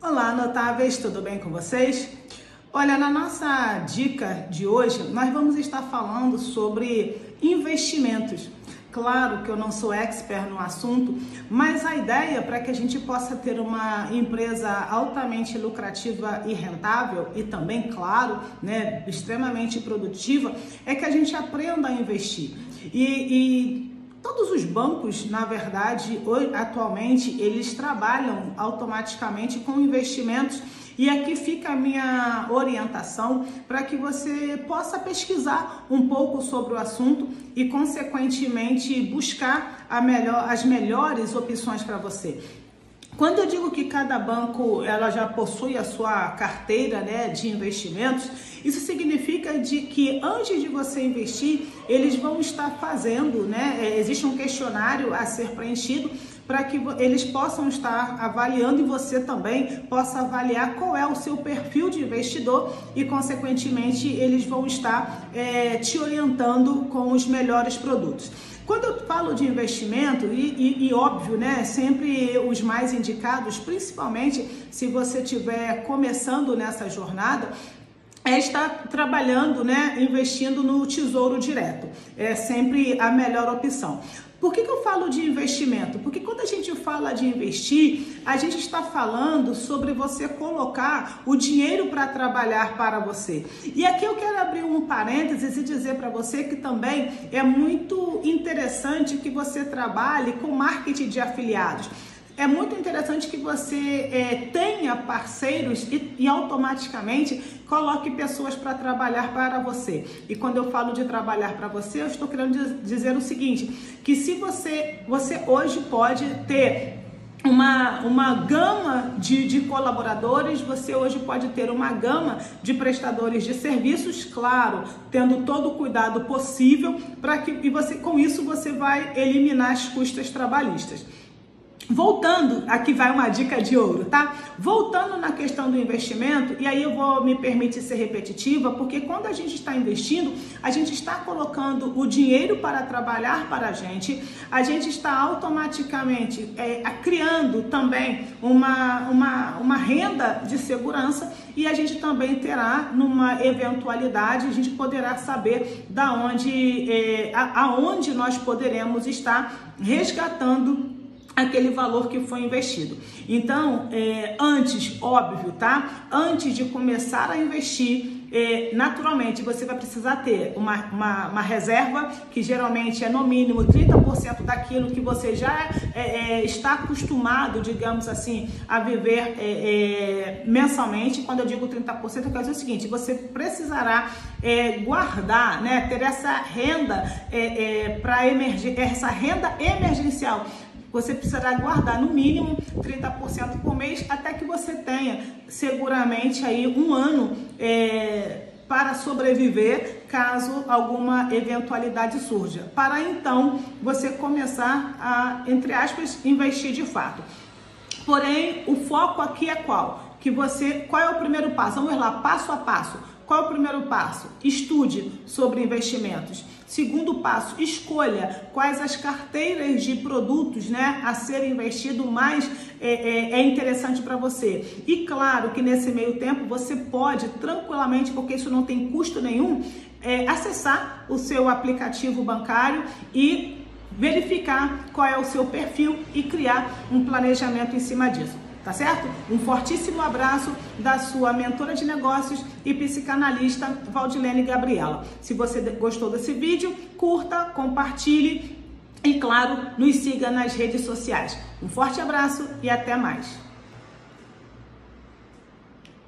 Olá, notáveis, tudo bem com vocês? Olha, na nossa dica de hoje, nós vamos estar falando sobre investimentos. Claro que eu não sou expert no assunto, mas a ideia para que a gente possa ter uma empresa altamente lucrativa e rentável e também, claro, né, extremamente produtiva, é que a gente aprenda a investir. E, e Todos os bancos, na verdade, atualmente, eles trabalham automaticamente com investimentos e aqui fica a minha orientação para que você possa pesquisar um pouco sobre o assunto e, consequentemente, buscar melhor, as melhores opções para você. Quando eu digo que cada banco ela já possui a sua carteira né, de investimentos, isso significa de que antes de você investir, eles vão estar fazendo, né? É, existe um questionário a ser preenchido para que eles possam estar avaliando e você também possa avaliar qual é o seu perfil de investidor e, consequentemente, eles vão estar é, te orientando com os melhores produtos. Quando eu falo de investimento, e, e, e, óbvio, né, sempre os mais indicados, principalmente se você estiver começando nessa jornada, é estar trabalhando, né, investindo no tesouro direto. É sempre a melhor opção. Por que, que eu falo de investimento? Porque quando a gente fala de investir, a gente está falando sobre você colocar o dinheiro para trabalhar para você. E aqui eu quero abrir um parênteses e dizer para você que também é muito interessante que você trabalhe com marketing de afiliados é muito interessante que você é, tenha parceiros e, e, automaticamente coloque pessoas para trabalhar para você. E quando eu falo de trabalhar para você, eu estou querendo dizer o seguinte: que se você, você hoje pode ter uma, uma gama de, de colaboradores, você hoje pode ter uma gama de prestadores de serviços, claro, tendo todo o cuidado possível para que e você com isso você vai eliminar as custas trabalhistas. Voltando, aqui vai uma dica de ouro, tá? Voltando na questão do investimento, e aí eu vou me permitir ser repetitiva, porque quando a gente está investindo, a gente está colocando o dinheiro para trabalhar para a gente, a gente está automaticamente é, criando também uma, uma, uma renda de segurança e a gente também terá, numa eventualidade, a gente poderá saber da onde, é, aonde nós poderemos estar resgatando aquele valor que foi investido. Então, é, antes, óbvio, tá? Antes de começar a investir, é, naturalmente você vai precisar ter uma, uma, uma, reserva que geralmente é no mínimo 30% daquilo que você já é, é, está acostumado, digamos assim, a viver é, é, mensalmente. Quando eu digo 30%, eu quero dizer o seguinte: você precisará guardar, né, ter essa renda para emergir, essa renda emergencial você precisará guardar no mínimo 30% por mês até que você tenha seguramente aí um ano é, para sobreviver caso alguma eventualidade surja. Para então você começar a, entre aspas, investir de fato. Porém, o foco aqui é qual? Que você, qual é o primeiro passo? Vamos lá, passo a passo. Qual é o primeiro passo? Estude sobre investimentos. Segundo passo, escolha quais as carteiras de produtos né, a serem investido mais é, é, é interessante para você. E claro que nesse meio tempo você pode tranquilamente, porque isso não tem custo nenhum, é, acessar o seu aplicativo bancário e verificar qual é o seu perfil e criar um planejamento em cima disso tá certo? Um fortíssimo abraço da sua mentora de negócios e psicanalista Valdilene Gabriela. Se você gostou desse vídeo, curta, compartilhe e, claro, nos siga nas redes sociais. Um forte abraço e até mais.